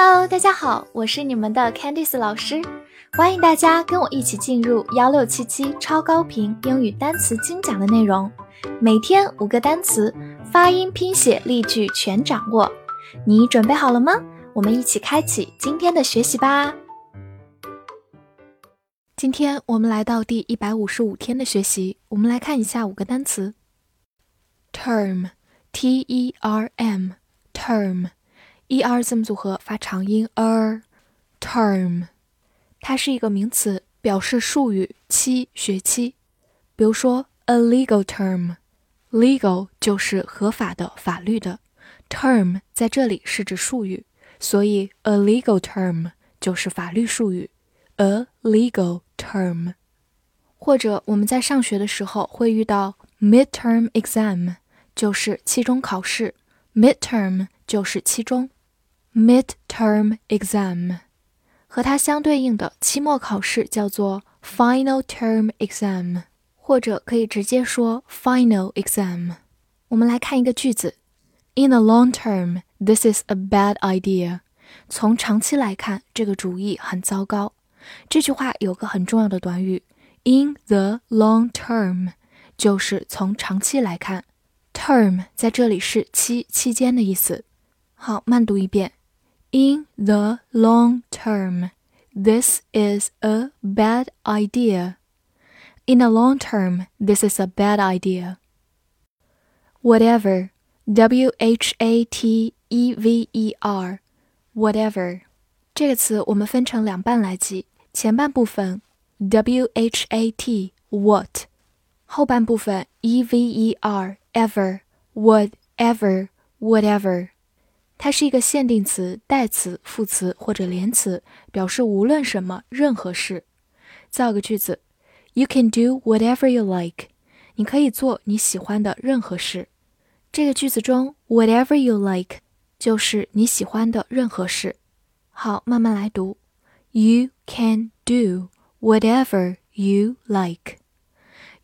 Hello，大家好，我是你们的 Candice 老师，欢迎大家跟我一起进入幺六七七超高频英语单词精讲的内容，每天五个单词，发音、拼写、例句全掌握，你准备好了吗？我们一起开启今天的学习吧。今天我们来到第一百五十五天的学习，我们来看一下五个单词：term，t e r m，term。E r 字母组合发长音 er，term，它是一个名词，表示术语期、学期。比如说 a legal term，legal 就是合法的、法律的，term 在这里是指术语，所以 a legal term 就是法律术语，a legal term。或者我们在上学的时候会遇到 midterm exam，就是期中考试，midterm 就是期中。Midterm exam 和它相对应的期末考试叫做 Final term exam，或者可以直接说 Final exam。我们来看一个句子：In the long term, this is a bad idea。从长期来看，这个主意很糟糕。这句话有个很重要的短语：in the long term，就是从长期来看。Term 在这里是期、期间的意思。好，慢读一遍。In the long term, this is a bad idea. In the long term, this is a bad idea. Whatever, W H A T E V E R, whatever，这个词我们分成两半来记，前半部分 W H A T what，后半部分 E V E R ever whatever whatever。 它是一个限定词、代词、副词或者连词，表示无论什么、任何事。造个句子：You can do whatever you like。你可以做你喜欢的任何事。这个句子中，whatever you like 就是你喜欢的任何事。好，慢慢来读：You can do whatever you like。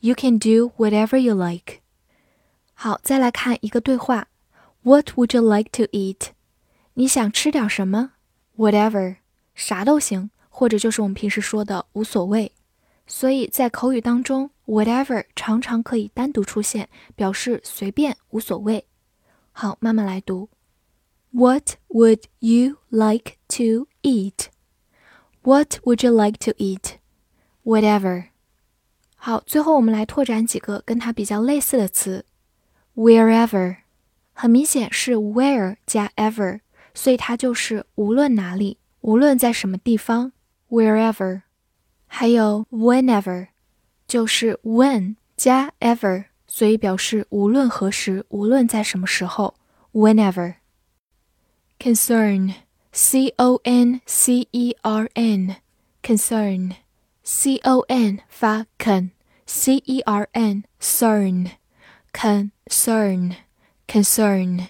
You can do whatever you like。好，再来看一个对话。What would you like to eat？你想吃点什么？Whatever，啥都行，或者就是我们平时说的无所谓。所以在口语当中，whatever 常常可以单独出现，表示随便、无所谓。好，慢慢来读。What would you like to eat？What would you like to eat？Whatever。好，最后我们来拓展几个跟它比较类似的词，wherever。很明显是 where 加 ever，所以它就是无论哪里，无论在什么地方，wherever。还有 whenever，就是 when 加 ever，所以表示无论何时，无论在什么时候，whenever。concern，c o n c e r n，concern，c o n 发 con，c e r n cern，concern。 Concern，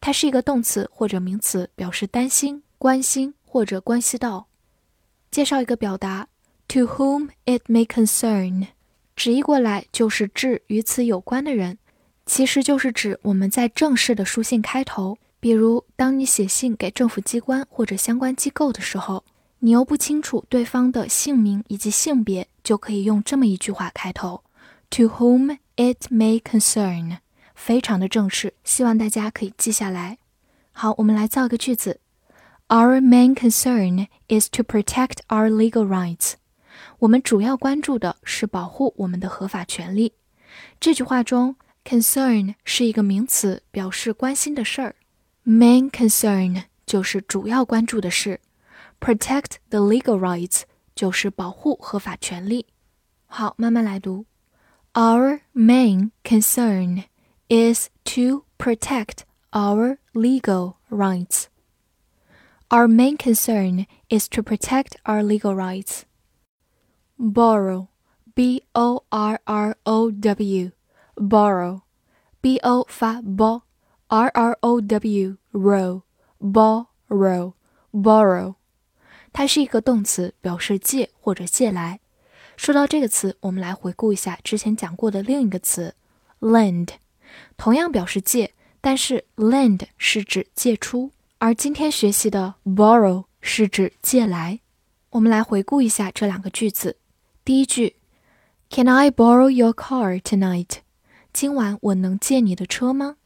它是一个动词或者名词，表示担心、关心或者关系到。介绍一个表达，to whom it may concern，直译过来就是指与此有关的人，其实就是指我们在正式的书信开头，比如当你写信给政府机关或者相关机构的时候，你又不清楚对方的姓名以及性别，就可以用这么一句话开头：to whom it may concern。非常的正式，希望大家可以记下来。好，我们来造个句子：Our main concern is to protect our legal rights。我们主要关注的是保护我们的合法权利。这句话中，concern 是一个名词，表示关心的事儿。Main concern 就是主要关注的事。Protect the legal rights 就是保护合法权利。好，慢慢来读：Our main concern。 is to protect our legal rights. Our main concern is to protect our legal rights. Borrow, B O R R O W, borrow, B O 发 b, R R O W, row, borrow, borrow，它是一个动词，表示借或者借来。说到这个词，我们来回顾一下之前讲过的另一个词，lend。 同样表示借，但是 lend 是指借出，而今天学习的 borrow 是指借来。我们来回顾一下这两个句子。第一句，Can I borrow your car tonight？今晚我能借你的车吗？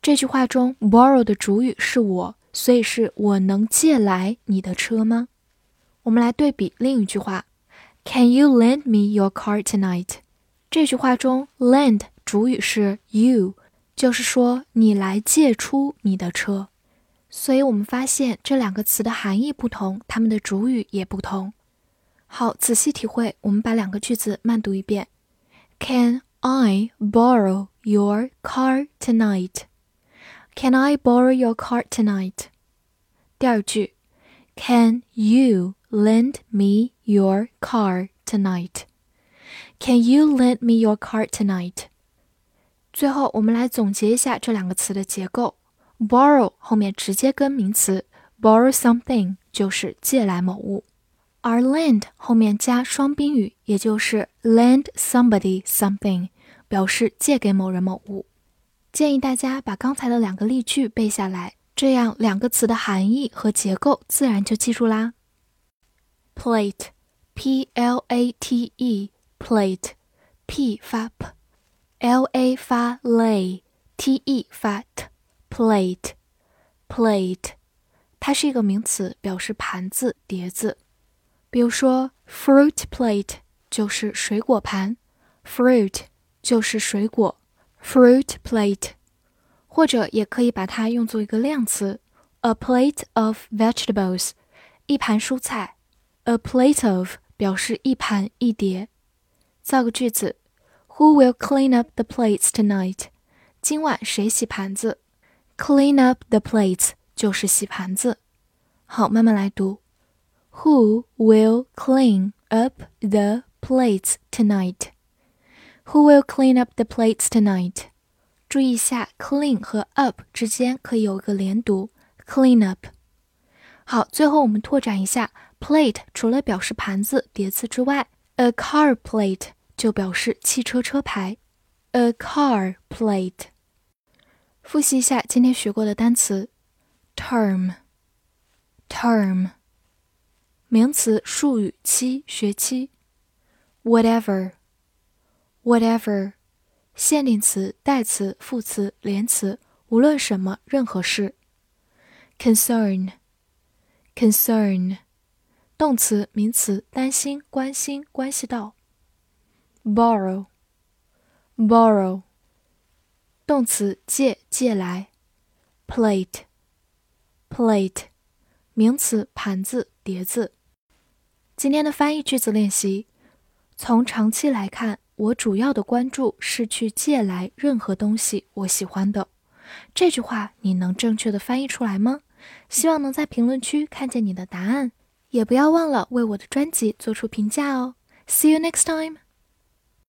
这句话中，borrow 的主语是我，所以是我能借来你的车吗？我们来对比另一句话，Can you lend me your car tonight？这句话中，lend 主语是 you，就是说你来借出你的车。所以我们发现这两个词的含义不同，它们的主语也不同。好，仔细体会。我们把两个句子慢读一遍：Can I borrow your car tonight? Can I borrow your car tonight? 第二句：Can you lend me your car tonight? Can you lend me your car tonight? 最后，我们来总结一下这两个词的结构。borrow 后面直接跟名词 borrow something 就是借来某物，而 lend 后面加双宾语，也就是 lend somebody something，表示借给某人某物。建议大家把刚才的两个例句背下来，这样两个词的含义和结构自然就记住啦。plate，p l a t e，plate，p 发 p p，l a 发 lay，t e 发 t。plate，plate，它是一个名词，表示盘子、碟子。比如说，fruit plate 就是水果盘，fruit 就是水果，fruit plate。或者也可以把它用作一个量词，a plate of vegetables，一盘蔬菜，a plate of 表示一盘一碟。造个句子 ，Who will clean up the plates tonight？今晚谁洗盘子？Clean up the plates 就是洗盘子。好，慢慢来读。Who will clean up the plates tonight? Who will clean up the plates tonight? 注意一下，clean 和 up 之间可以有一个连读，clean up。好，最后我们拓展一下，plate 除了表示盘子、碟子之外，a car plate 就表示汽车车牌，a car plate。复习一下今天学过的单词：term，term，名词，术语，期，学期。；whatever，whatever，限定词，代词，副词，连词，无论什么，任何事。；concern，concern，动词，名词，担心，关心，关系到。；borrow，borrow。动词借借来，plate，plate，名词盘子碟子。今天的翻译句子练习，从长期来看，我主要的关注是去借来任何东西我喜欢的。这句话你能正确的翻译出来吗？希望能在评论区看见你的答案，也不要忘了为我的专辑做出评价哦。See you next time.